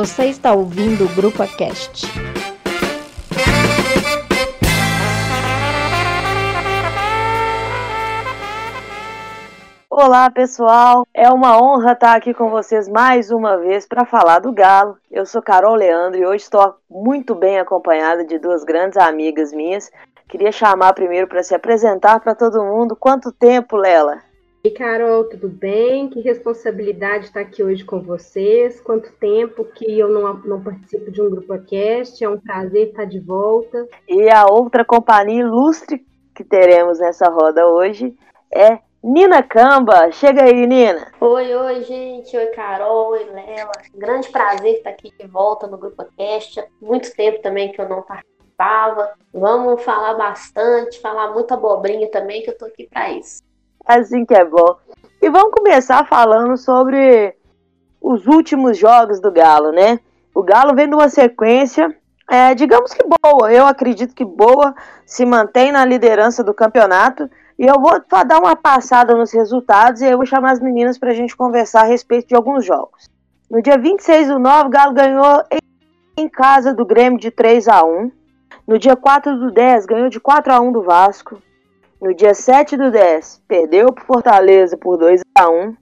Você está ouvindo o Grupo Cast. Olá, pessoal. É uma honra estar aqui com vocês mais uma vez para falar do Galo. Eu sou Carol Leandro e hoje estou muito bem acompanhada de duas grandes amigas minhas. Queria chamar primeiro para se apresentar para todo mundo. Quanto tempo, Lela? E Carol, tudo bem? Que responsabilidade estar aqui hoje com vocês. Quanto tempo que eu não, não participo de um grupo cast. É um prazer estar de volta. E a outra companhia ilustre que teremos nessa roda hoje é Nina Camba, chega aí, Nina. Oi, oi, gente. Oi, Carol. Oi, Lela. Grande prazer estar aqui de volta no Grupo Cast. Muito tempo também que eu não participava. Vamos falar bastante, falar muita abobrinha também, que eu tô aqui para isso. Assim que é bom. E vamos começar falando sobre os últimos jogos do Galo, né? O Galo vem de uma sequência, é, digamos que boa. Eu acredito que boa, se mantém na liderança do campeonato e eu vou dar uma passada nos resultados e eu vou chamar as meninas para a gente conversar a respeito de alguns jogos. No dia 26 do 9, o Galo ganhou em casa do Grêmio de 3 a 1 No dia 4 do 10, ganhou de 4 a 1 do Vasco. No dia 7 do 10, perdeu para Fortaleza por 2 a 1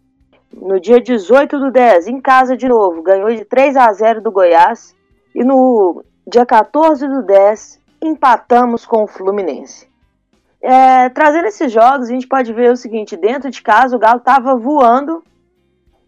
No dia 18 do 10, em casa de novo, ganhou de 3 a 0 do Goiás. E no dia 14 do 10, empatamos com o Fluminense. É, trazendo esses jogos, a gente pode ver o seguinte: dentro de casa, o Galo estava voando,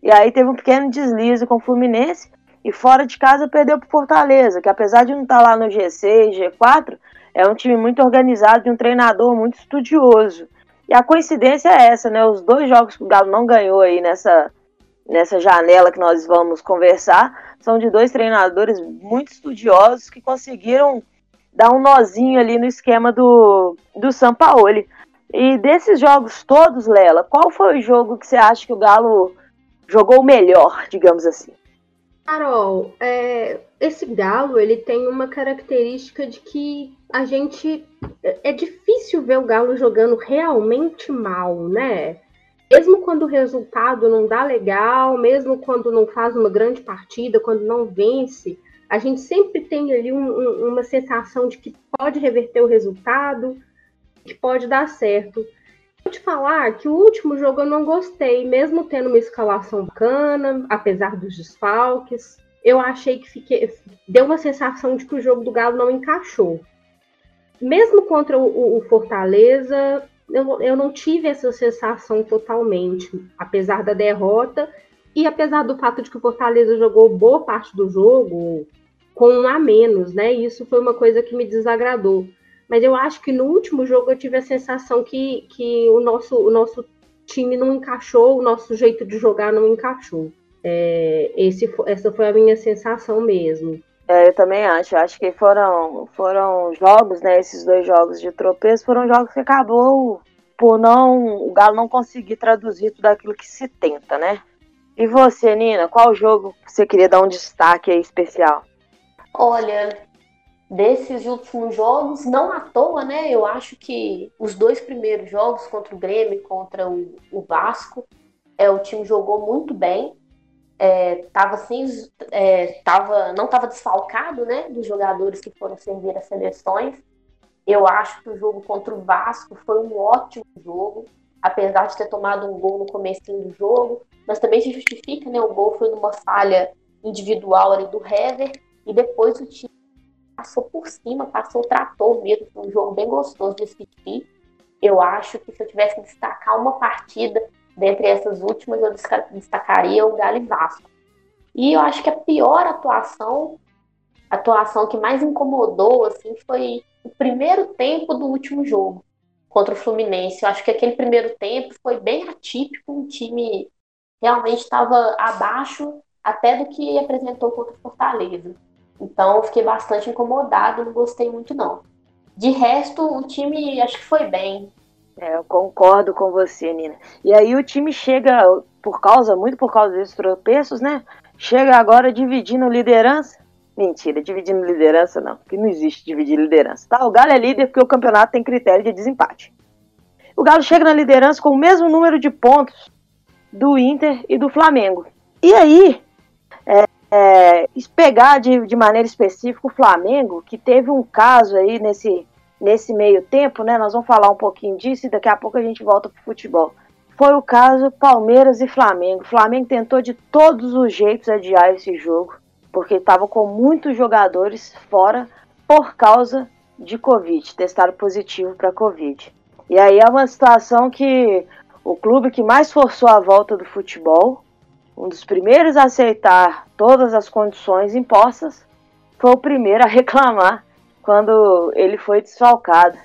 e aí teve um pequeno deslize com o Fluminense, e fora de casa perdeu para Fortaleza, que apesar de não estar tá lá no G6, G4, é um time muito organizado e um treinador muito estudioso. E a coincidência é essa, né? Os dois jogos que o Galo não ganhou aí nessa, nessa janela que nós vamos conversar são de dois treinadores muito estudiosos que conseguiram dar um nozinho ali no esquema do, do Sampaoli. E desses jogos todos, Lela, qual foi o jogo que você acha que o Galo jogou melhor, digamos assim? Carol, é, esse Galo ele tem uma característica de que a gente é difícil ver o Galo jogando realmente mal, né? Mesmo quando o resultado não dá legal, mesmo quando não faz uma grande partida, quando não vence, a gente sempre tem ali um, um, uma sensação de que pode reverter o resultado, que pode dar certo. Vou te falar que o último jogo eu não gostei, mesmo tendo uma escalação bacana, apesar dos desfalques. Eu achei que fiquei, deu uma sensação de que o jogo do Galo não encaixou. Mesmo contra o, o Fortaleza, eu, eu não tive essa sensação totalmente, apesar da derrota e apesar do fato de que o Fortaleza jogou boa parte do jogo, com um a menos, né? Isso foi uma coisa que me desagradou. Mas eu acho que no último jogo eu tive a sensação que, que o, nosso, o nosso time não encaixou, o nosso jeito de jogar não encaixou. É, esse, essa foi a minha sensação mesmo. É, eu também acho. Acho que foram, foram jogos, né? Esses dois jogos de tropeço foram jogos que acabou por não o Galo não conseguir traduzir tudo aquilo que se tenta, né? E você, Nina, qual jogo você queria dar um destaque aí especial? Olha, desses últimos jogos, não à toa, né? Eu acho que os dois primeiros jogos contra o Grêmio e contra o, o Vasco, é, o time jogou muito bem. É, tava assim, é, tava, não estava desfalcado, né? Dos jogadores que foram servir as seleções. Eu acho que o jogo contra o Vasco foi um ótimo jogo, apesar de ter tomado um gol no começo do jogo, mas também se justifica, né? O gol foi numa falha individual ali do Hever, e depois o time passou por cima, passou o trator mesmo, foi um jogo bem gostoso de assistir. Eu acho que se eu tivesse que destacar uma partida dentre essas últimas, eu destacaria o Galo e Vasco. E eu acho que a pior atuação, a atuação que mais incomodou, assim, foi o primeiro tempo do último jogo contra o Fluminense. Eu acho que aquele primeiro tempo foi bem atípico, um time realmente estava abaixo até do que apresentou contra o Fortaleza. Então eu fiquei bastante incomodado, não gostei muito não. De resto, o time acho que foi bem. É, eu concordo com você, Nina. E aí o time chega, por causa, muito por causa desses tropeços, né? Chega agora dividindo liderança. Mentira, dividindo liderança não, que não existe dividir liderança. Tá? O Galo é líder porque o campeonato tem critério de desempate. O Galo chega na liderança com o mesmo número de pontos do Inter e do Flamengo. E aí, é, pegar de, de maneira específica o Flamengo, que teve um caso aí nesse, nesse meio tempo, né? Nós vamos falar um pouquinho disso e daqui a pouco a gente volta para o futebol. Foi o caso Palmeiras e Flamengo. O Flamengo tentou de todos os jeitos adiar esse jogo, porque estava com muitos jogadores fora por causa de Covid, testaram positivo para Covid. E aí é uma situação que o clube que mais forçou a volta do futebol, um dos primeiros a aceitar todas as condições impostas, foi o primeiro a reclamar quando ele foi desfalcado.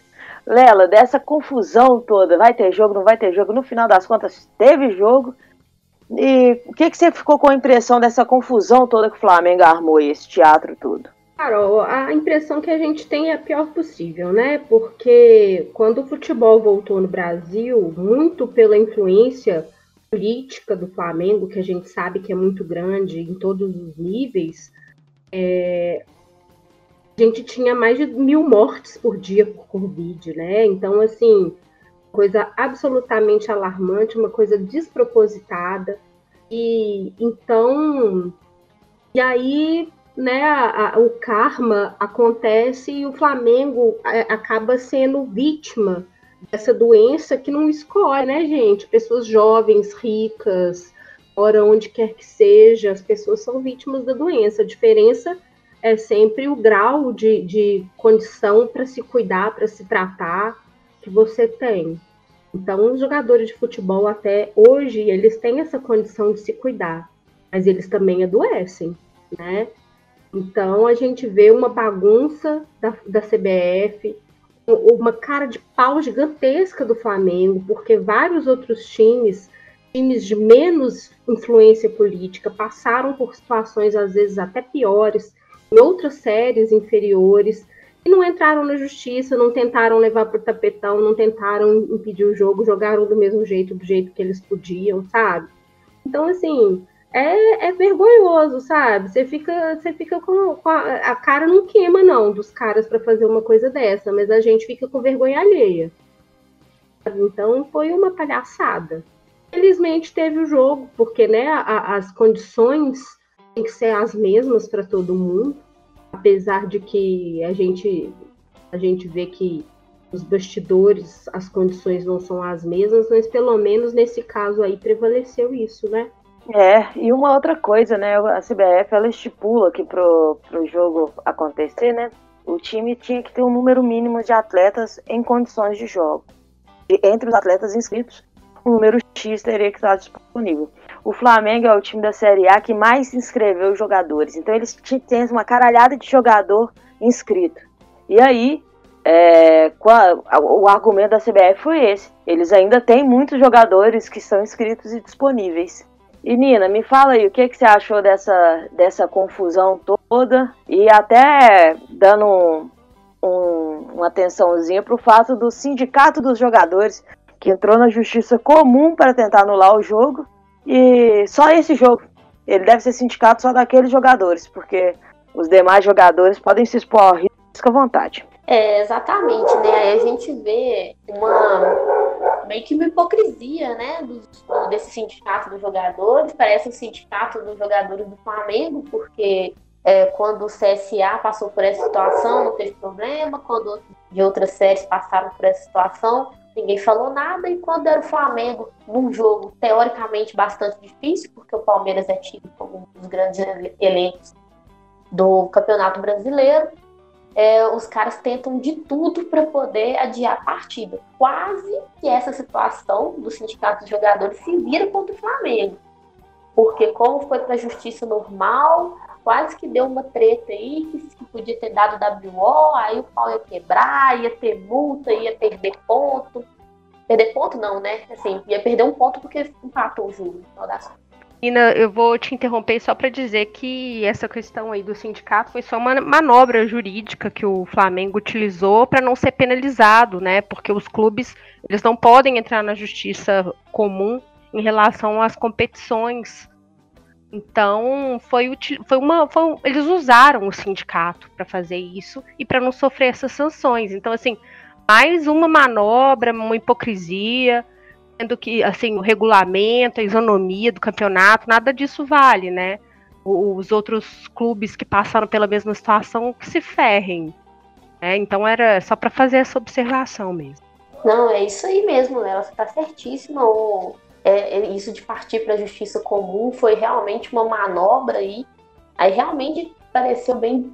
Lela, dessa confusão toda, vai ter jogo, não vai ter jogo, no final das contas teve jogo. E o que, que você ficou com a impressão dessa confusão toda que o Flamengo armou esse teatro todo? Carol, a impressão que a gente tem é a pior possível, né? Porque quando o futebol voltou no Brasil, muito pela influência política do Flamengo, que a gente sabe que é muito grande em todos os níveis, é, a gente tinha mais de mil mortes por dia por Covid, né? Então, assim, coisa absolutamente alarmante, uma coisa despropositada. E então, e aí né, a, a, o karma acontece e o Flamengo a, é, acaba sendo vítima dessa doença que não escolhe, né, gente? Pessoas jovens, ricas, ora onde quer que seja, as pessoas são vítimas da doença. A diferença é sempre o grau de, de condição para se cuidar, para se tratar que você tem. Então, os jogadores de futebol até hoje, eles têm essa condição de se cuidar, mas eles também adoecem, né? Então a gente vê uma bagunça da, da CBF, uma cara de pau gigantesca do Flamengo, porque vários outros times, times de menos influência política, passaram por situações às vezes até piores, em outras séries inferiores, e não entraram na justiça, não tentaram levar para o tapetão, não tentaram impedir o jogo, jogaram do mesmo jeito, do jeito que eles podiam, sabe? Então, assim, é, é vergonhoso, sabe? Você fica, você fica com, com a, a, cara não queima não dos caras para fazer uma coisa dessa, mas a gente fica com vergonha alheia. Então foi uma palhaçada. Felizmente teve o jogo, porque né, a, as condições têm que ser as mesmas para todo mundo, apesar de que a gente a gente vê que os bastidores as condições não são as mesmas, mas pelo menos nesse caso aí prevaleceu isso, né? É, e uma outra coisa, né? A CBF ela estipula que pro, pro jogo acontecer, né? O time tinha que ter um número mínimo de atletas em condições de jogo. E entre os atletas inscritos, o número X teria que estar disponível. O Flamengo é o time da Série A que mais inscreveu jogadores. Então eles têm uma caralhada de jogador inscrito. E aí, é, o argumento da CBF foi esse. Eles ainda têm muitos jogadores que são inscritos e disponíveis. E Nina, me fala aí, o que, que você achou dessa, dessa confusão toda? E até dando um, um, uma atençãozinha para o fato do sindicato dos jogadores, que entrou na justiça comum para tentar anular o jogo, e só esse jogo. Ele deve ser sindicato só daqueles jogadores, porque os demais jogadores podem se expor ao risco à vontade. É, exatamente, né? Aí a gente vê uma meio que uma hipocrisia, né, do, desse sindicato dos jogadores. Parece o sindicato dos jogadores do Flamengo, porque é, quando o CSA passou por essa situação, não teve problema. Quando de outras séries passaram por essa situação, ninguém falou nada. E quando era o Flamengo, num jogo teoricamente bastante difícil, porque o Palmeiras é tido como um dos grandes elencos do Campeonato Brasileiro, é, os caras tentam de tudo para poder adiar a partida. Quase que essa situação do sindicato de jogadores se vira contra o Flamengo. Porque como foi para a justiça normal, quase que deu uma treta aí, que, podia ter dado WO, aí o pau ia quebrar, ia ter multa, ia perder ponto. Perder ponto não, né? Assim, ia perder um ponto porque empatou o jogo, no final das contas. Nina, eu vou te interromper só para dizer que essa questão aí do sindicato foi só uma manobra jurídica que o Flamengo utilizou para não ser penalizado, né? Porque os clubes eles não podem entrar na justiça comum em relação às competições. Então foi, foi uma, foi, eles usaram o sindicato para fazer isso e para não sofrer essas sanções. Então assim, mais uma manobra, uma hipocrisia sendo que assim o regulamento, a isonomia do campeonato, nada disso vale, né? os outros clubes que passaram pela mesma situação se ferrem. É, então era só para fazer essa observação mesmo. Não, é isso aí mesmo, ela está certíssima. O, é, é, isso de partir para a justiça comum foi realmente uma manobra aí. Aí realmente pareceu bem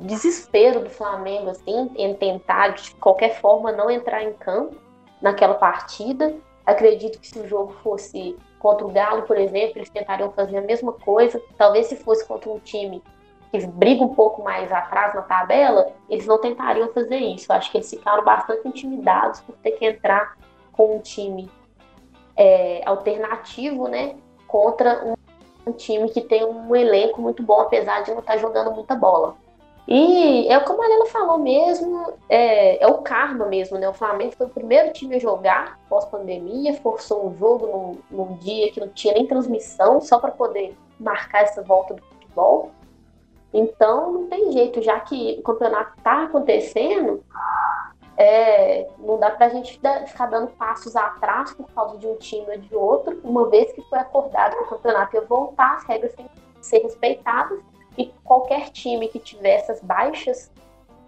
desespero do Flamengo, assim, em tentar de qualquer forma não entrar em campo naquela partida. Acredito que se o jogo fosse contra o Galo, por exemplo, eles tentariam fazer a mesma coisa. Talvez se fosse contra um time que briga um pouco mais atrás na tabela, eles não tentariam fazer isso. Acho que eles ficaram bastante intimidados por ter que entrar com um time é, alternativo, né, contra um, um, time que tem um elenco muito bom, apesar de não estar tá jogando muita bola. E é como a Lela falou mesmo, é, é, o karma mesmo, né? O Flamengo foi o primeiro time a jogar pós-pandemia, forçou um jogo num, num dia que não tinha nem transmissão, só para poder marcar essa volta do futebol. Então não tem jeito, já que o campeonato está acontecendo, é, não dá para a gente ficar dando passos atrás por causa de um time ou de outro, uma vez que foi acordado que o campeonato ia voltar, as regras têm que ser respeitadas e qualquer time que tiver essas baixas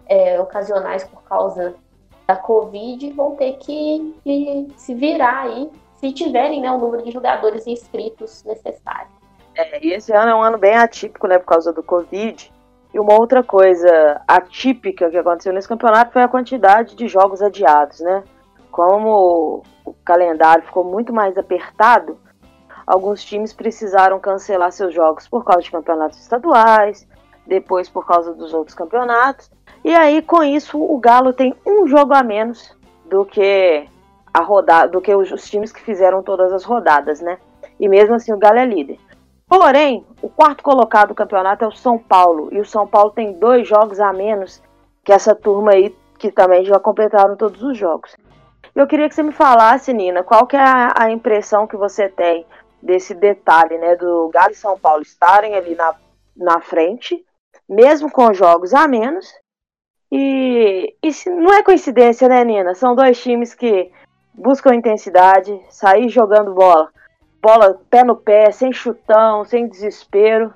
é, ocasionais por causa da Covid vão ter que, que se virar aí se tiverem né, o número de jogadores inscritos necessário. É, e esse ano é um ano bem atípico, né, por causa do Covid. E uma outra coisa atípica que aconteceu nesse campeonato foi a quantidade de jogos adiados, né? Como o calendário ficou muito mais apertado, alguns times precisaram cancelar seus jogos por causa de campeonatos estaduais, depois por causa dos outros campeonatos. E aí, com isso, o Galo tem um jogo a menos do que a rodada, do que os, times que fizeram todas as rodadas, né? E mesmo assim, o Galo é líder. Porém, o quarto colocado do campeonato é o São Paulo. E o São Paulo tem dois jogos a menos que essa turma aí, que também já completaram todos os jogos. Eu queria que você me falasse, Nina, qual que é a impressão que você tem desse detalhe, né, do Galo e São Paulo estarem ali na, na frente, mesmo com jogos a menos. E, se, não é coincidência, né, Nina? São dois times que buscam intensidade, sair jogando bola bola pé no pé, sem chutão, sem desespero.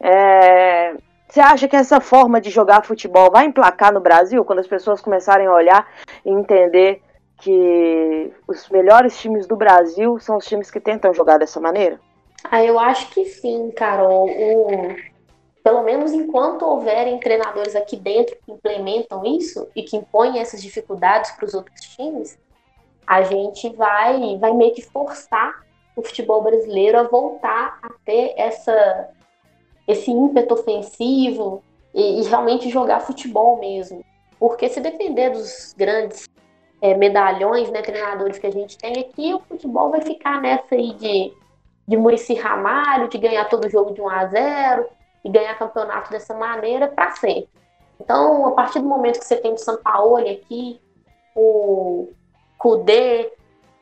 É... Você acha que essa forma de jogar futebol vai emplacar no Brasil quando as pessoas começarem a olhar e entender que os melhores times do Brasil são os times que tentam jogar dessa maneira? Ah, eu acho que sim, Carol. O... Pelo menos enquanto houverem treinadores aqui dentro que implementam isso e que impõem essas dificuldades para os outros times, a gente vai, vai meio que forçar o futebol brasileiro a voltar a ter essa, esse ímpeto ofensivo e, e realmente jogar futebol mesmo. Porque se depender dos grandes é, medalhões, né, treinadores que a gente tem aqui, o futebol vai ficar nessa aí de, de Murici Ramalho, de ganhar todo jogo de 1 a 0 e ganhar campeonato dessa maneira para sempre. Então, a partir do momento que você tem o Sampaoli aqui, o Kudê,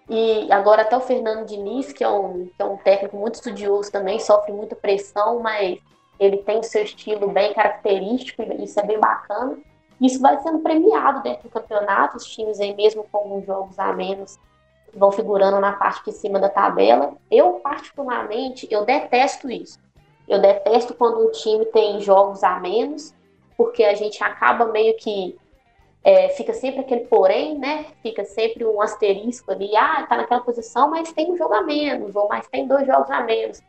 e agora até o Fernando Diniz, que é, um, que é um técnico muito estudioso também, sofre muita pressão, mas ele tem o seu estilo bem característico, e isso é bem bacana. Isso vai sendo premiado dentro do campeonato, os times aí mesmo com alguns jogos a menos vão figurando na parte de cima da tabela. Eu, particularmente, eu detesto isso. Eu detesto quando um time tem jogos a menos, porque a gente acaba meio que é, fica sempre aquele porém, né? Fica sempre um asterisco ali, ah, tá naquela posição, mas tem um jogo a menos, ou mais tem dois jogos a menos.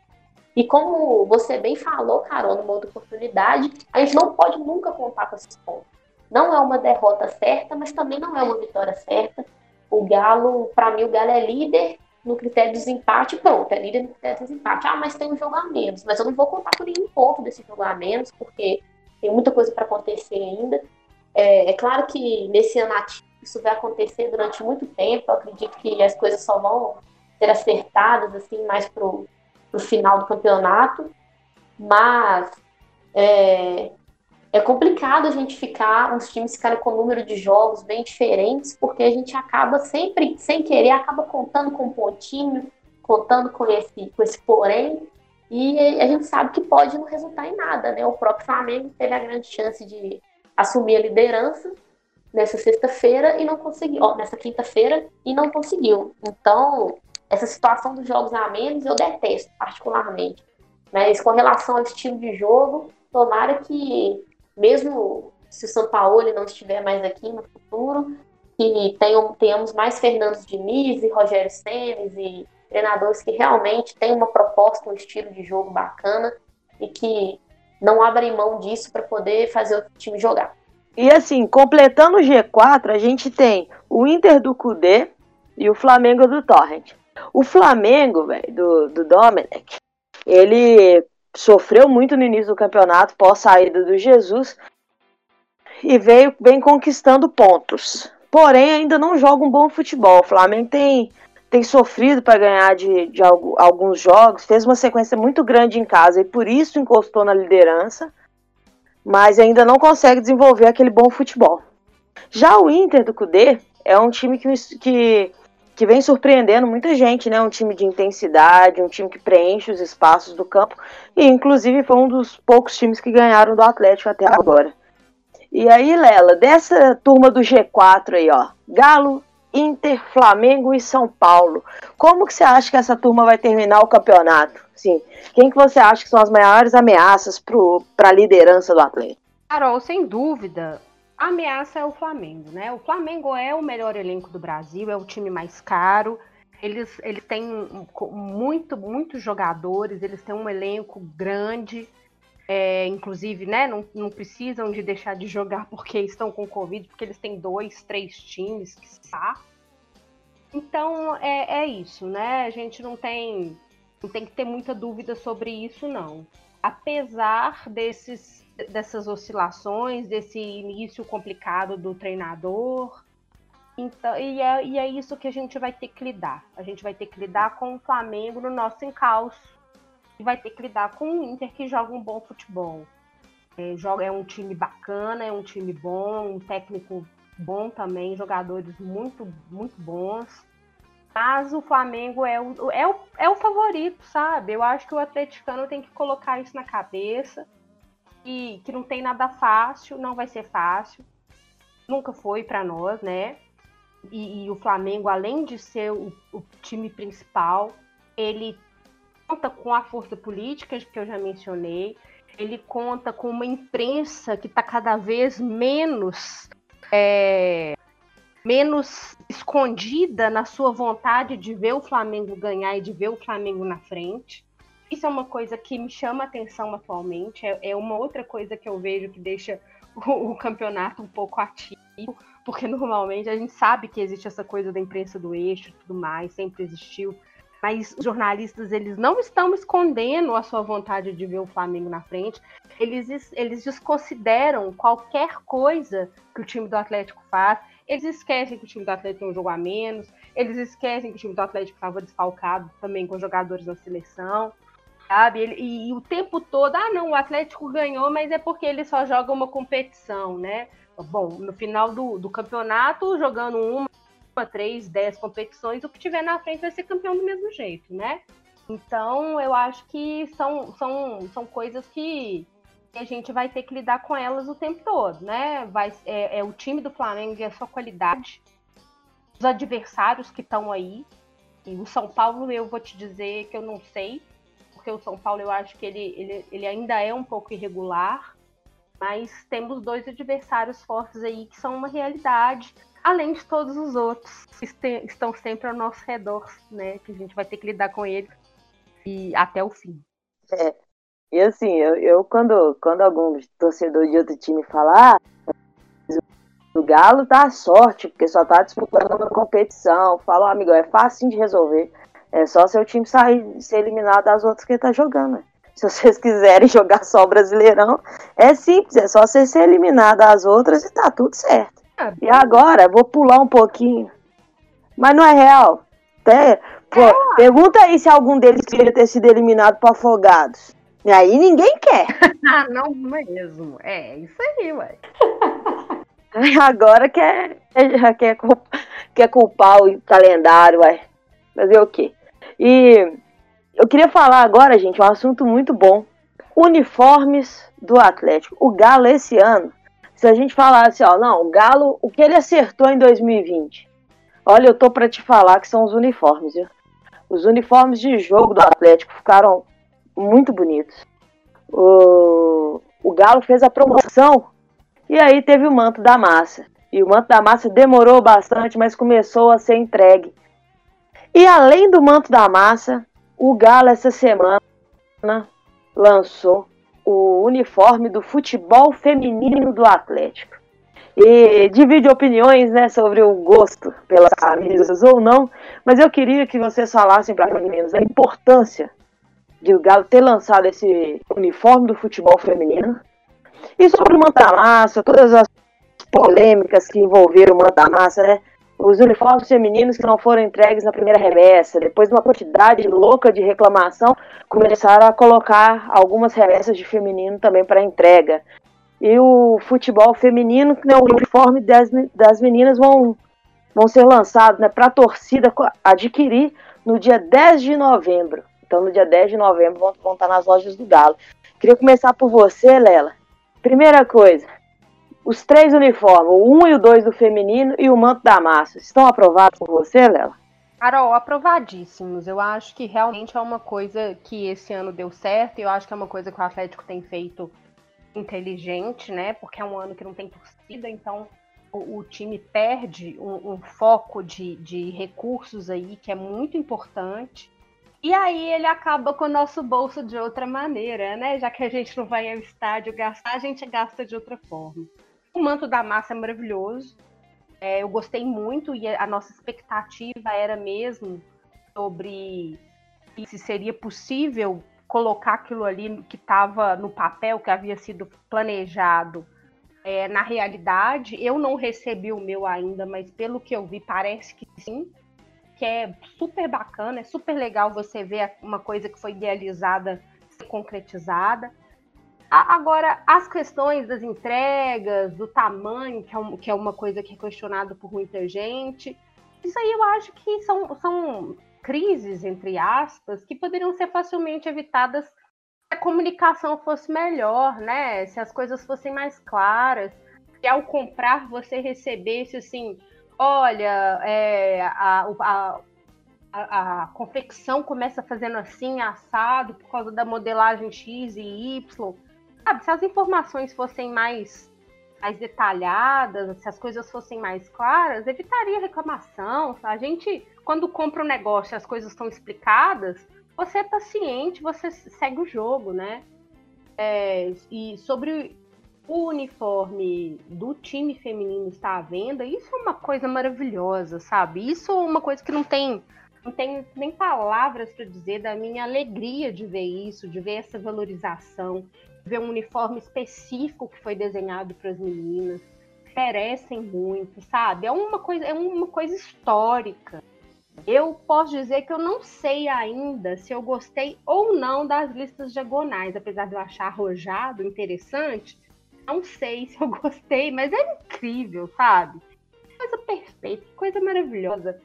E como você bem falou, Carol, numa outra oportunidade, a gente não pode nunca contar com esses pontos. Não é uma derrota certa, mas também não é uma vitória certa. O Galo, para mim, o Galo é líder no critério de desempate, pronto, é líder no critério de desempate. Ah, mas tem um jogo a menos, mas eu não vou contar com nenhum ponto desse jogo a menos, porque tem muita coisa para acontecer ainda. É, é claro que nesse ano isso vai acontecer durante muito tempo. Eu acredito que as coisas só vão ser acertadas assim mais pro, pro final do campeonato. Mas é, é complicado a gente ficar, os times ficarem com um número de jogos bem diferentes, porque a gente acaba sempre, sem querer, acaba contando com um pontinho, contando com esse, com esse porém, e a gente sabe que pode não resultar em nada, né? O próprio Flamengo teve a grande chance de assumir a liderança nessa sexta-feira e não conseguiu, ó, nessa quinta-feira e não conseguiu. Então, essa situação dos jogos a menos eu detesto particularmente. Mas com relação ao estilo de jogo, tomara que, mesmo se o São Paulo não estiver mais aqui no futuro, que tenham, tenhamos mais Fernando Diniz e Rogério Semes e treinadores que realmente têm uma proposta, um estilo de jogo bacana e que não abrem mão disso para poder fazer o time jogar. E assim, completando o G4, a gente tem o Inter do Cudê e o Flamengo do Torrent. O Flamengo, velho, do, do Domenech, ele sofreu muito no início do campeonato pós saída do Jesus e veio vem conquistando pontos. Porém, ainda não joga um bom futebol. O Flamengo tem, tem sofrido para ganhar de, de alguns jogos, fez uma sequência muito grande em casa e por isso encostou na liderança, mas ainda não consegue desenvolver aquele bom futebol. Já o Inter do Cudê é um time que, que que vem surpreendendo muita gente, né? Um time de intensidade, um time que preenche os espaços do campo e inclusive foi um dos poucos times que ganharam do Atlético até agora. E aí, Lela, dessa turma do G4 aí, ó, Galo, Inter, Flamengo e São Paulo. Como que você acha que essa turma vai terminar o campeonato? Sim, quem que você acha que são as maiores ameaças para a liderança do Atlético? Carol, sem dúvida, a ameaça é o Flamengo, né? O Flamengo é o melhor elenco do Brasil, é o time mais caro. Eles, eles têm muito, muitos jogadores, eles têm um elenco grande. É, inclusive, né, não, não precisam de deixar de jogar porque estão com Covid, porque eles têm dois, três times que está. Então é, é isso, né? A gente não tem, não tem que ter muita dúvida sobre isso, não. Apesar desses dessas oscilações, desse início complicado do treinador. Então, e é, e é isso que a gente vai ter que lidar. A gente vai ter que lidar com o Flamengo no nosso encalço. E vai ter que lidar com o Inter que joga um bom futebol. É, joga, é um time bacana, é um time bom, um técnico bom também, jogadores muito, muito bons. Mas o Flamengo é o, é, o, é o favorito, sabe? Eu acho que o atleticano tem que colocar isso na cabeça que, que não tem nada fácil, não vai ser fácil. Nunca foi para nós, né? E, e, o Flamengo, além de ser o, o, time principal, ele conta com a força política que eu já mencionei. Ele conta com uma imprensa que está cada vez menos é, menos escondida na sua vontade de ver o Flamengo ganhar e de ver o Flamengo na frente. Isso é uma coisa que me chama atenção atualmente, é, é uma outra coisa que eu vejo que deixa o, o, campeonato um pouco ativo, porque normalmente a gente sabe que existe essa coisa da imprensa do eixo e tudo mais, sempre existiu, mas os jornalistas eles não estão escondendo a sua vontade de ver o Flamengo na frente, eles, eles desconsideram qualquer coisa que o time do Atlético faz, eles esquecem que o time do Atlético tem um jogo a menos, eles esquecem que o time do Atlético estava desfalcado também com jogadores na seleção sabe? Ele, e, e, o tempo todo, ah, não, o Atlético ganhou, mas é porque ele só joga uma competição, né? Bom, no final do, do campeonato, jogando uma, uma, três, dez competições, o que tiver na frente vai ser campeão do mesmo jeito, né? Então, eu acho que são, são, são coisas que a gente vai ter que lidar com elas o tempo todo, né? Vai, é, é o time do Flamengo e a sua qualidade, os adversários que estão aí. E o São Paulo, eu vou te dizer que eu não sei, porque o São Paulo eu acho que ele, ele, ele ainda é um pouco irregular, mas temos dois adversários fortes aí que são uma realidade, além de todos os outros que estão sempre ao nosso redor, né? Que a gente vai ter que lidar com eles e até o fim. É. E assim, eu, eu quando, quando algum torcedor de outro time falar, ah, o Galo tá à sorte, porque só tá disputando uma competição. Fala, amigo, é fácil de resolver. É só seu time sair, ser eliminado das outras que ele tá jogando. Né? Se vocês quiserem jogar só o Brasileirão, é simples, é só você ser eliminado das outras e tá tudo certo. É, e agora, vou pular um pouquinho. Mas não é real. Até, pô, é. Pergunta aí se algum deles queria ter sido eliminado por afogados. E aí ninguém quer. ah, não mesmo. É, isso aí, ué. Agora quer, quer, quer culpar o calendário, ué. Fazer o quê? E eu queria falar agora, gente, um assunto muito bom. Uniformes do Atlético. O Galo esse ano, se a gente falasse, ó, não, o Galo, o que ele acertou em 2020? Olha, eu tô para te falar que são os uniformes, viu? Os uniformes de jogo do Atlético ficaram muito bonitos. O, o Galo fez a promoção e aí teve o manto da massa. E o manto da massa demorou bastante, mas começou a ser entregue. E além do manto da massa, o Galo essa semana lançou o uniforme do futebol feminino do Atlético. E divide opiniões né, sobre o gosto pelas camisas ou não, mas eu queria que vocês falassem para meninos a importância de o Galo ter lançado esse uniforme do futebol feminino e sobre o Manta-Massa, todas as polêmicas que envolveram o Manta-Massa, né? Os uniformes femininos que não foram entregues na primeira remessa, depois de uma quantidade louca de reclamação, começaram a colocar algumas remessas de feminino também para entrega. E o futebol feminino, né, o uniforme das, das meninas vão, vão ser lançados né, para a torcida adquirir no dia 10 de novembro. Então, no dia 10 de novembro, vão, vão estar nas lojas do Galo. Queria começar por você, Lela. Primeira coisa, os três uniformes, o 1 e o 2 do feminino e o manto da massa, estão aprovados por você, Lela? Carol, aprovadíssimos. Eu acho que realmente é uma coisa que esse ano deu certo. Eu acho que é uma coisa que o Atlético tem feito inteligente, né? Porque é um ano que não tem torcida, então o, o time perde um, um foco de, de recursos aí que é muito importante. E aí ele acaba com o nosso bolso de outra maneira, né? Já que a gente não vai ao estádio gastar, a gente gasta de outra forma. O manto da massa é maravilhoso. É, eu gostei muito e a nossa expectativa era mesmo sobre se seria possível colocar aquilo ali que estava no papel, que havia sido planejado, é, na realidade. Eu não recebi o meu ainda, mas pelo que eu vi, parece que sim que é super bacana, é super legal você ver uma coisa que foi idealizada ser concretizada. Agora, as questões das entregas, do tamanho, que é, um, que é uma coisa que é questionada por muita gente, isso aí eu acho que são, são crises, entre aspas, que poderiam ser facilmente evitadas se a comunicação fosse melhor, né? Se as coisas fossem mais claras, se ao comprar você recebesse assim olha, é, a, a, a, a, confecção começa fazendo assim, assado, por causa da modelagem X e Y. Sabe, se as informações fossem mais, mais detalhadas, se as coisas fossem mais claras, evitaria reclamação. A gente, quando compra um negócio as coisas estão explicadas, você é paciente, você segue o jogo, né? É, e sobre o uniforme do time feminino está à venda, isso é uma coisa maravilhosa, sabe? Isso é uma coisa que não tem não tem nem palavras para dizer da minha alegria de ver isso, de ver essa valorização, ver um uniforme específico que foi desenhado para as meninas. Merecem muito, sabe? É uma coisa, é uma coisa histórica. Eu posso dizer que eu não sei ainda se eu gostei ou não das listas diagonais, apesar de eu achar arrojado, interessante não sei se eu gostei, mas é incrível, sabe? Coisa perfeita, coisa maravilhosa.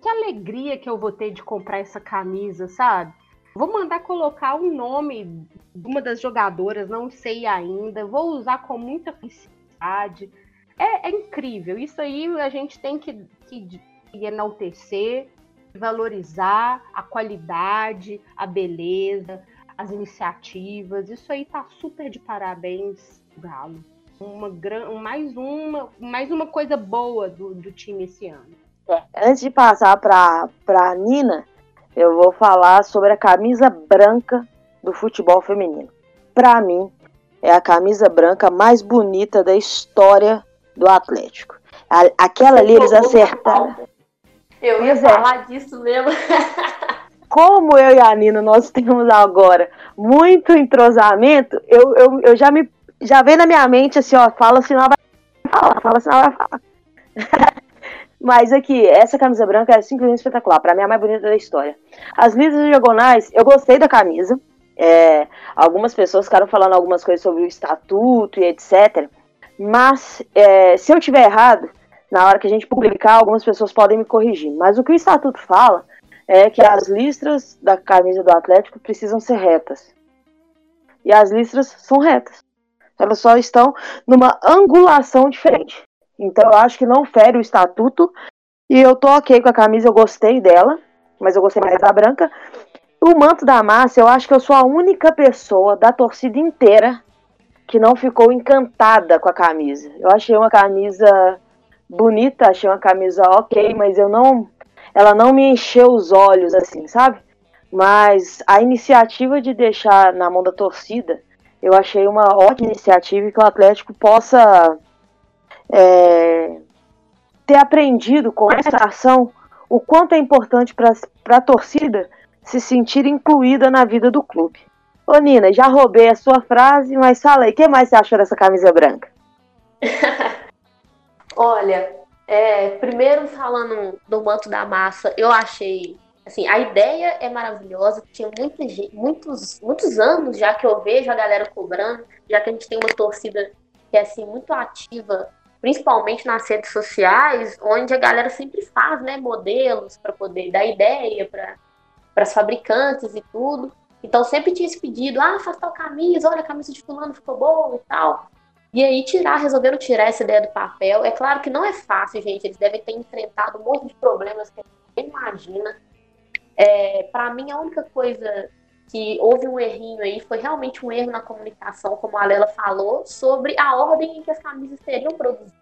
Que alegria que eu vou ter de comprar essa camisa, sabe? Vou mandar colocar o nome de uma das jogadoras, não sei ainda. Vou usar com muita felicidade. É, é incrível. Isso aí a gente tem que, que, que enaltecer, valorizar a qualidade, a beleza, as iniciativas. Isso aí tá super de parabéns Galo. Uma, mais, uma, mais uma coisa boa do, do time esse ano. É, antes de passar para a Nina, eu vou falar sobre a camisa branca do futebol feminino. Para mim, é a camisa branca mais bonita da história do Atlético. A, aquela ali eles acertaram. Eu ia é. falar disso mesmo. Como eu e a Nina nós temos agora muito entrosamento, eu, eu, eu já me já vem na minha mente assim, ó, fala se não vai falar, fala se não vai falar. Mas aqui, essa camisa branca é simplesmente espetacular. Para mim, é a mais bonita da história. As listas diagonais, eu gostei da camisa. É, algumas pessoas ficaram falando algumas coisas sobre o estatuto e etc. Mas, é, se eu tiver errado, na hora que a gente publicar, algumas pessoas podem me corrigir. Mas o que o estatuto fala é que as listras da camisa do Atlético precisam ser retas. E as listras são retas. Elas só estão numa angulação diferente. Então eu acho que não fere o estatuto. E eu tô ok com a camisa, eu gostei dela, mas eu gostei mais da branca. O manto da massa, eu acho que eu sou a única pessoa da torcida inteira que não ficou encantada com a camisa. Eu achei uma camisa bonita, achei uma camisa ok, mas eu não. Ela não me encheu os olhos, assim, sabe? Mas a iniciativa de deixar na mão da torcida, eu achei uma ótima iniciativa que o Atlético possa é, ter aprendido com essa ação o quanto é importante para a torcida se sentir incluída na vida do clube. Ô Nina, já roubei a sua frase, mas fala aí, o que mais você achou dessa camisa branca? Olha, é, primeiro falando do manto da massa, eu achei assim, a ideia é maravilhosa, tinha muita, muitos, muitos anos já que eu vejo a galera cobrando, já que a gente tem uma torcida que é assim muito ativa, principalmente nas redes sociais, onde a galera sempre faz, né, modelos para poder dar ideia para as fabricantes e tudo. Então sempre tinha esse pedido, ah, faz tal camisa, olha a camisa de fulano ficou boa e tal. E aí tirar, resolveram tirar essa ideia do papel. É claro que não é fácil, gente. Eles devem ter enfrentado um monte de problemas que a gente imagina. É, para mim, a única coisa que houve um errinho aí foi realmente um erro na comunicação, como a Lela falou, sobre a ordem em que as camisas seriam produzidas.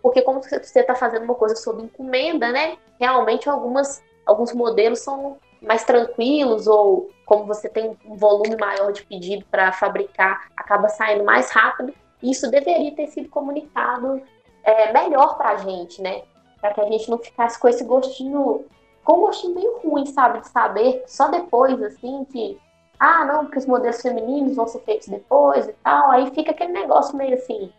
Porque como você está fazendo uma coisa sob encomenda, né? Realmente algumas, alguns modelos são mais tranquilos ou como você tem um volume maior de pedido para fabricar, acaba saindo mais rápido. Isso deveria ter sido comunicado é, melhor para a gente, né? Para que a gente não ficasse com esse gostinho, com um gostinho meio ruim, sabe? De saber só depois, assim, que, ah, não, porque os modelos femininos vão ser feitos depois e tal. Aí fica aquele negócio meio assim,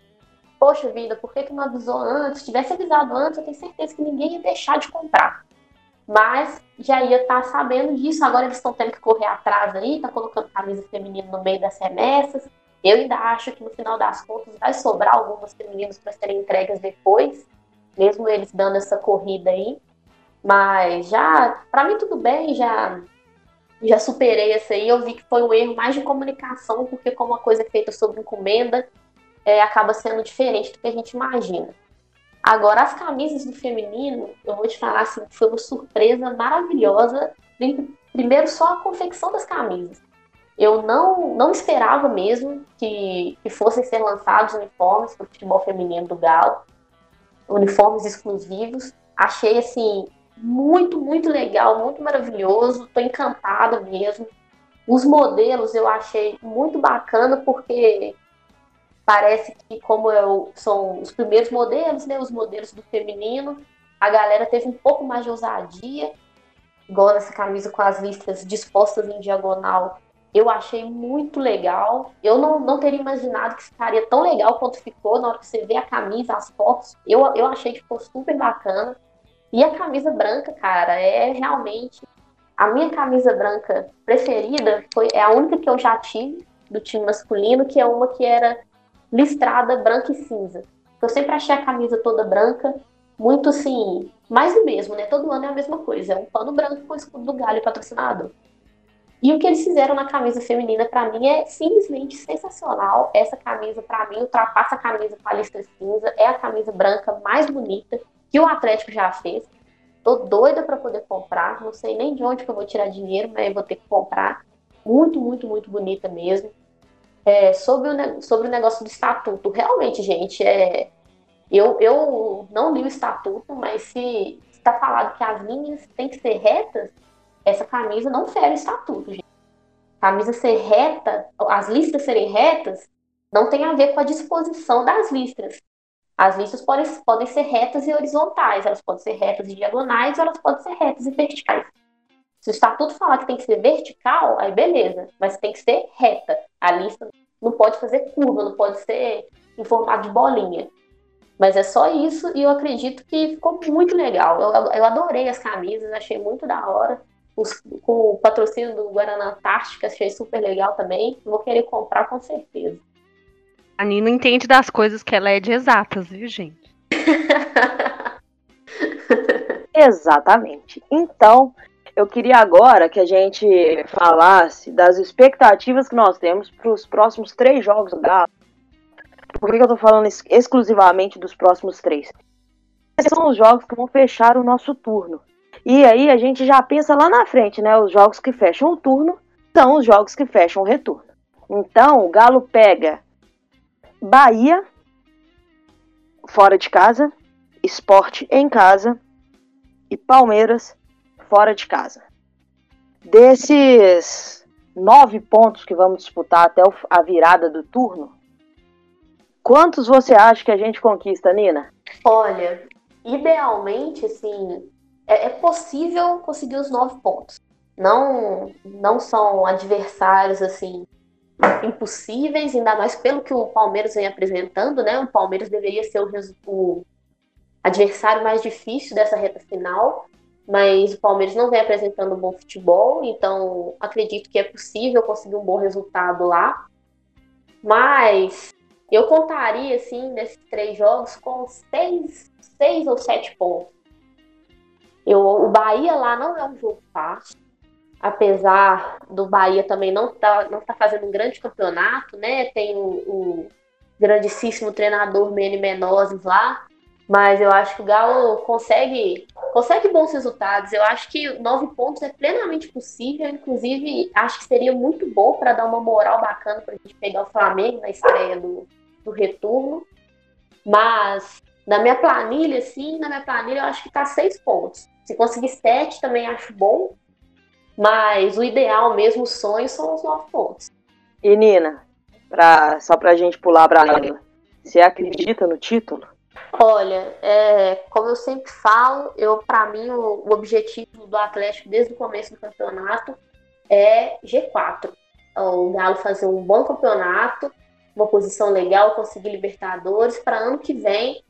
poxa vida, por que, que não avisou antes? Se tivesse avisado antes, eu tenho certeza que ninguém ia deixar de comprar mas já ia estar tá sabendo disso. Agora eles estão tendo que correr atrás aí, tá colocando camisa feminina no meio das remessas. Eu ainda acho que no final das contas vai sobrar algumas femininas para serem entregas depois, mesmo eles dando essa corrida aí. Mas já, para mim tudo bem, já já superei essa aí. Eu vi que foi um erro mais de comunicação, porque como uma coisa é feita sob encomenda, é, acaba sendo diferente do que a gente imagina. Agora, as camisas do feminino, eu vou te falar assim, foi uma surpresa maravilhosa. Primeiro, só a confecção das camisas. Eu não, não esperava mesmo que, que fossem ser lançados uniformes para o futebol feminino do Galo, uniformes exclusivos. Achei, assim, muito, muito legal, muito maravilhoso. Estou encantada mesmo. Os modelos eu achei muito bacana porque parece que como eu, são os primeiros modelos, né, os modelos do feminino, a galera teve um pouco mais de ousadia, igual nessa camisa com as listas dispostas em diagonal. Eu achei muito legal. Eu não, não teria imaginado que ficaria tão legal quanto ficou na hora que você vê a camisa, as fotos. Eu, eu achei que ficou super bacana. E a camisa branca, cara, é realmente a minha camisa branca preferida. Foi, é a única que eu já tive do time masculino, que é uma que era listrada branca e cinza. Eu sempre achei a camisa toda branca, muito assim, mais do mesmo, né? Todo ano é a mesma coisa, é um pano branco com o escudo do galho patrocinado. E o que eles fizeram na camisa feminina, para mim, é simplesmente sensacional. Essa camisa, para mim, ultrapassa a camisa com a listra cinza, é a camisa branca mais bonita que o Atlético já fez. Tô doida para poder comprar, não sei nem de onde que eu vou tirar dinheiro, mas eu vou ter que comprar. Muito, muito, muito bonita mesmo. É, sobre, o, sobre o negócio do estatuto, realmente, gente, é, eu, eu não li o estatuto, mas se está falado que as linhas têm que ser retas, essa camisa não fere o estatuto, gente. Camisa ser reta, as listas serem retas, não tem a ver com a disposição das listras. As listas podem, podem ser retas e horizontais, elas podem ser retas e diagonais, ou elas podem ser retas e verticais. Se o estatuto falar que tem que ser vertical, aí beleza, mas tem que ser reta. A lista não pode fazer curva, não pode ser em formato de bolinha. Mas é só isso e eu acredito que ficou muito legal. Eu, eu adorei as camisas, achei muito da hora. Os, com o patrocínio do Guaraná Antártica, achei super legal também. Vou querer comprar com certeza. A Nina entende das coisas que ela é de exatas, viu, gente? Exatamente. Então, eu queria agora que a gente falasse das expectativas que nós temos para os próximos três jogos do Galo. Por que eu estou falando exclusivamente dos próximos três? Esses são os jogos que vão fechar o nosso turno. E aí a gente já pensa lá na frente, né? Os jogos que fecham o turno são os jogos que fecham o retorno. Então, o Galo pega Bahia fora de casa, Esporte em casa e Palmeiras fora de casa. Desses nove pontos que vamos disputar até a virada do turno, quantos você acha que a gente conquista, Nina? Olha, idealmente, assim, é, é possível conseguir os nove pontos. Não, não são adversários assim impossíveis, ainda mais pelo que o Palmeiras vem apresentando, né? O Palmeiras deveria ser o, o adversário mais difícil dessa reta final, mas o Palmeiras não vem apresentando um bom futebol, então acredito que é possível conseguir um bom resultado lá. Mas eu contaria, assim, nesses três jogos com seis, seis ou sete pontos. Eu, o Bahia lá não é um jogo fácil, apesar do Bahia também não tá, não tá fazendo um grande campeonato, né? Tem o, o grandíssimo treinador Mene Menozes lá, mas eu acho que o Galo consegue, consegue bons resultados. Eu acho que nove pontos é plenamente possível. Inclusive, acho que seria muito bom para dar uma moral bacana para a gente pegar o Flamengo na estreia do, do retorno. Mas na minha planilha, sim, na minha planilha eu acho que tá seis pontos. Se conseguir sete, também acho bom. Mas o ideal mesmo, o sonho, são os nove pontos. E Nina, pra, só pra gente pular pra ela, você acredita no título? Olha, é, como eu sempre falo, eu para mim o, o, objetivo do Atlético desde o começo do campeonato é G4. O Galo fazer um bom campeonato, uma posição legal, conseguir Libertadores para ano que vem,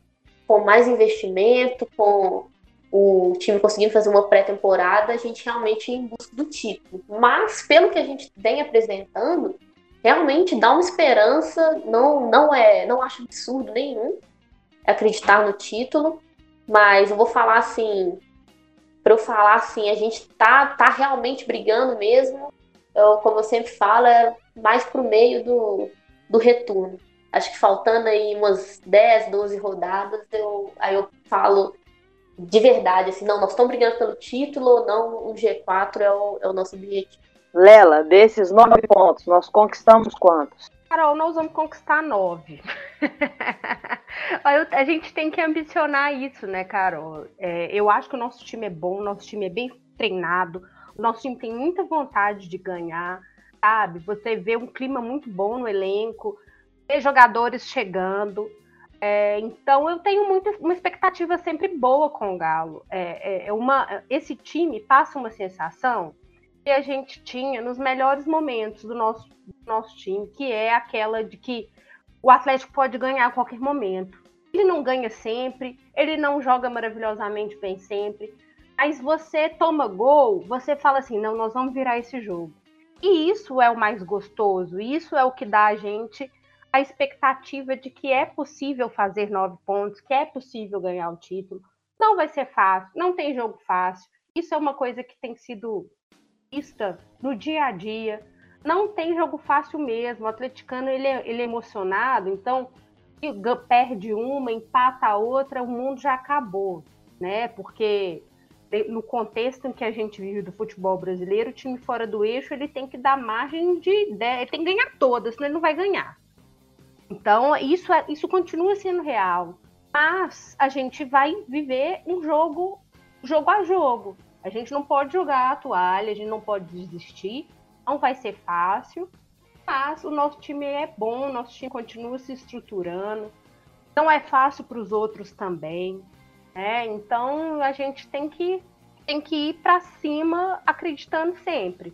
com mais investimento, com o time conseguindo fazer uma pré-temporada, a gente realmente em busca do título. Mas pelo que a gente vem apresentando, realmente dá uma esperança, não não é, não acho absurdo nenhum acreditar no título, mas eu vou falar assim, para eu falar assim, a gente tá, tá realmente brigando mesmo, eu, como eu sempre falo, é mais pro meio do, do retorno. Acho que faltando aí umas 10, 12 rodadas, eu, aí eu falo de verdade, assim, não, nós estamos brigando pelo título, não o G4 é o, é o nosso objetivo. Lela, desses nove pontos, nós conquistamos quantos? Carol, nós vamos conquistar nove. a gente tem que ambicionar isso, né, Carol? É, eu acho que o nosso time é bom, o nosso time é bem treinado, o nosso time tem muita vontade de ganhar, sabe? Você vê um clima muito bom no elenco, vê jogadores chegando. É, então eu tenho uma expectativa sempre boa com o Galo. É, é, é uma, esse time passa uma sensação que a gente tinha nos melhores momentos do nosso, do nosso time, que é aquela de que o Atlético pode ganhar a qualquer momento. Ele não ganha sempre, ele não joga maravilhosamente bem sempre, mas você toma gol, você fala assim: não, nós vamos virar esse jogo. E isso é o mais gostoso, isso é o que dá a gente a expectativa de que é possível fazer nove pontos, que é possível ganhar o título. Não vai ser fácil, não tem jogo fácil. Isso é uma coisa que tem sido vista no dia a dia. Não tem jogo fácil mesmo. O atleticano ele é, ele é emocionado, então perde uma, empata a outra, o mundo já acabou, né? Porque no contexto em que a gente vive do futebol brasileiro, o time fora do eixo ele tem que dar margem de, ele tem que ganhar todas, senão ele não vai ganhar. Então isso é, isso continua sendo real, mas a gente vai viver um jogo jogo a jogo. A gente não pode jogar a toalha, a gente não pode desistir. Não vai ser fácil, mas o nosso time é bom, o nosso time continua se estruturando. Não é fácil para os outros também, né? Então a gente tem que tem que ir para cima acreditando sempre.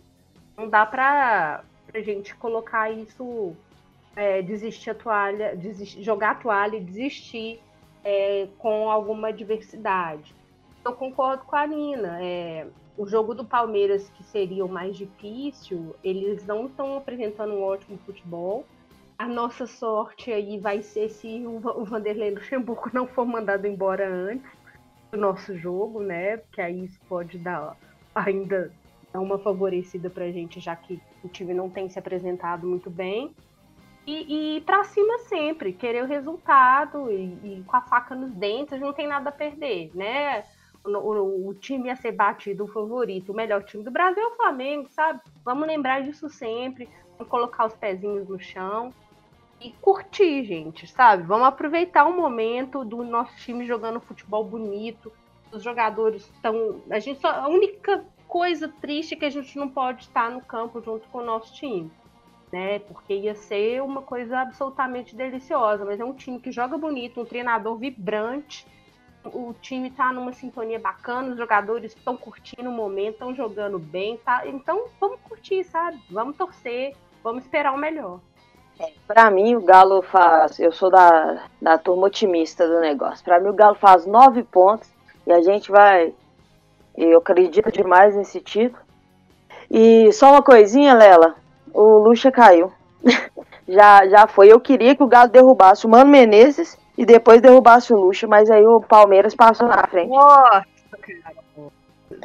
Não dá para a gente colocar isso, é, desistir a toalha, desistir, jogar a toalha e desistir é, com alguma adversidade eu concordo com a Nina. É, o jogo do Palmeiras, que seria o mais difícil, eles não estão apresentando um ótimo futebol. A nossa sorte aí vai ser se o Vanderlei Luxemburgo não for mandado embora antes do nosso jogo, né? Porque aí isso pode dar ainda uma favorecida pra gente, já que o time não tem se apresentado muito bem. E, e para cima sempre, querer o resultado e, e, com a faca nos dentes, não tem nada a perder, né? o, o, time ia ser batido, o favorito, o melhor time do Brasil é o Flamengo, sabe? Vamos lembrar disso sempre, vamos colocar os pezinhos no chão e curtir, gente, sabe? Vamos aproveitar o momento do nosso time jogando futebol bonito, os jogadores estão. A gente só, a única coisa triste é que a gente não pode estar no campo junto com o nosso time. Né, porque ia ser uma coisa absolutamente deliciosa, mas é um time que joga bonito, um treinador vibrante, o time tá numa sintonia bacana, os jogadores estão curtindo o momento, estão jogando bem, tá? Então vamos curtir, sabe? Vamos torcer, vamos esperar o melhor. É, para mim, o Galo faz. Eu sou da, da turma otimista do negócio. Para mim, o Galo faz nove pontos e a gente vai. Eu acredito demais nesse título. E só uma coisinha, Lela. O Lucha caiu. já, já foi. Eu queria que o Galo derrubasse o Mano Menezes e depois derrubasse o Lucha, mas aí o Palmeiras passou na frente. Nossa, Carol.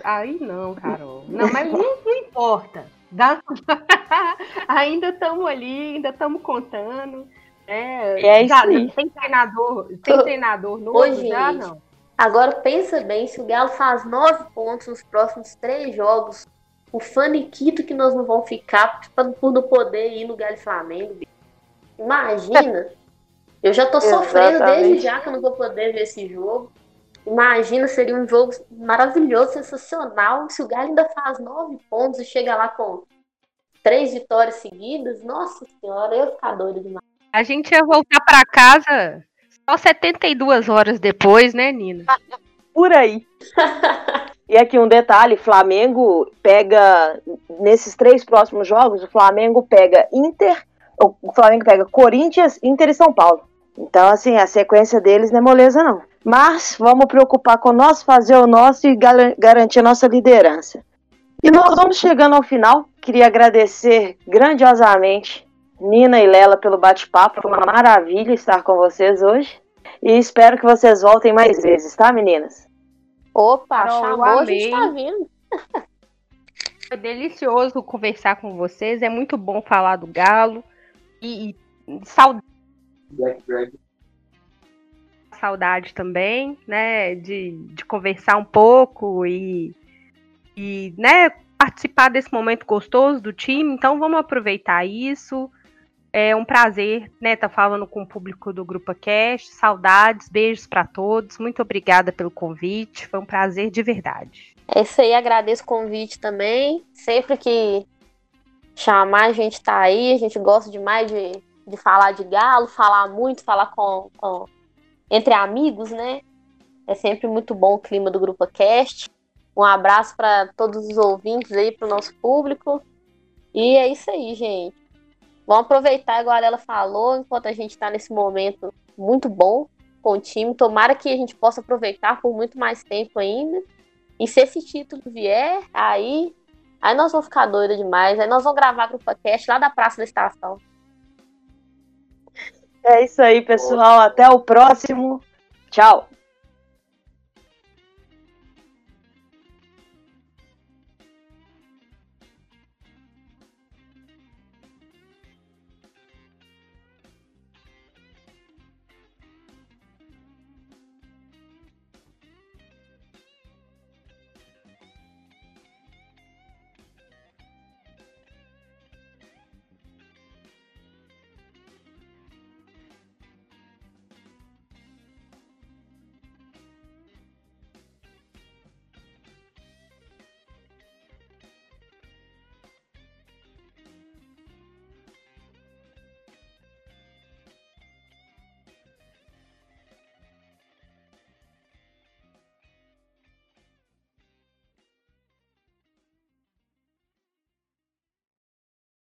Aí não, Carol. Não, mas não, não importa. Dá... ainda estamos ali, ainda estamos contando. É, é isso aí. Tem treinador, tem treinador novo, Hoje, já não. Agora pensa bem, se o Galo faz nove pontos nos próximos três jogos, o faniquito que nós não vamos ficar por não poder ir no Galo Flamengo. Imagina. Eu já tô sofrendo desde já que eu não vou poder ver esse jogo. Imagina, seria um jogo maravilhoso, sensacional. Se o Galo ainda faz nove pontos e chega lá com três vitórias seguidas, nossa senhora, eu ia ficar doido demais. A gente ia voltar para casa só 72 horas depois, né, Nina? Por aí. e aqui um detalhe: Flamengo pega, nesses três próximos jogos, o Flamengo pega Inter, o Flamengo pega Corinthians, Inter e São Paulo. Então, assim, a sequência deles não é moleza, não. Mas vamos preocupar com nós, fazer o nosso e garantir a nossa liderança. E nós vamos chegando ao final. Queria agradecer grandiosamente Nina e Lela pelo bate-papo. Foi uma maravilha estar com vocês hoje. E espero que vocês voltem mais vezes, tá, meninas? Opa, Carol, chamou, a gente tá vindo. Foi delicioso conversar com vocês. É muito bom falar do Galo. E, e saudade. Saudade também, né? De, de conversar um pouco e, e né, participar desse momento gostoso do time. Então vamos aproveitar isso. É um prazer, né, tá falando com o público do Grupo Cast. Saudades, beijos para todos. Muito obrigada pelo convite. Foi um prazer de verdade. É isso aí, agradeço o convite também. Sempre que chamar, a gente tá aí. A gente gosta demais de, de falar de galo, falar muito, falar com, com entre amigos, né? É sempre muito bom o clima do Grupo Cast. Um abraço para todos os ouvintes aí, para o nosso público. E é isso aí, gente. Vamos aproveitar, igual ela falou, enquanto a gente está nesse momento muito bom com o time. Tomara que a gente possa aproveitar por muito mais tempo ainda. E se esse título vier, aí, aí nós vamos ficar doidos demais. Aí nós vamos gravar Grupo Cast lá da Praça da Estação. É isso aí, pessoal. Até o próximo. Tchau.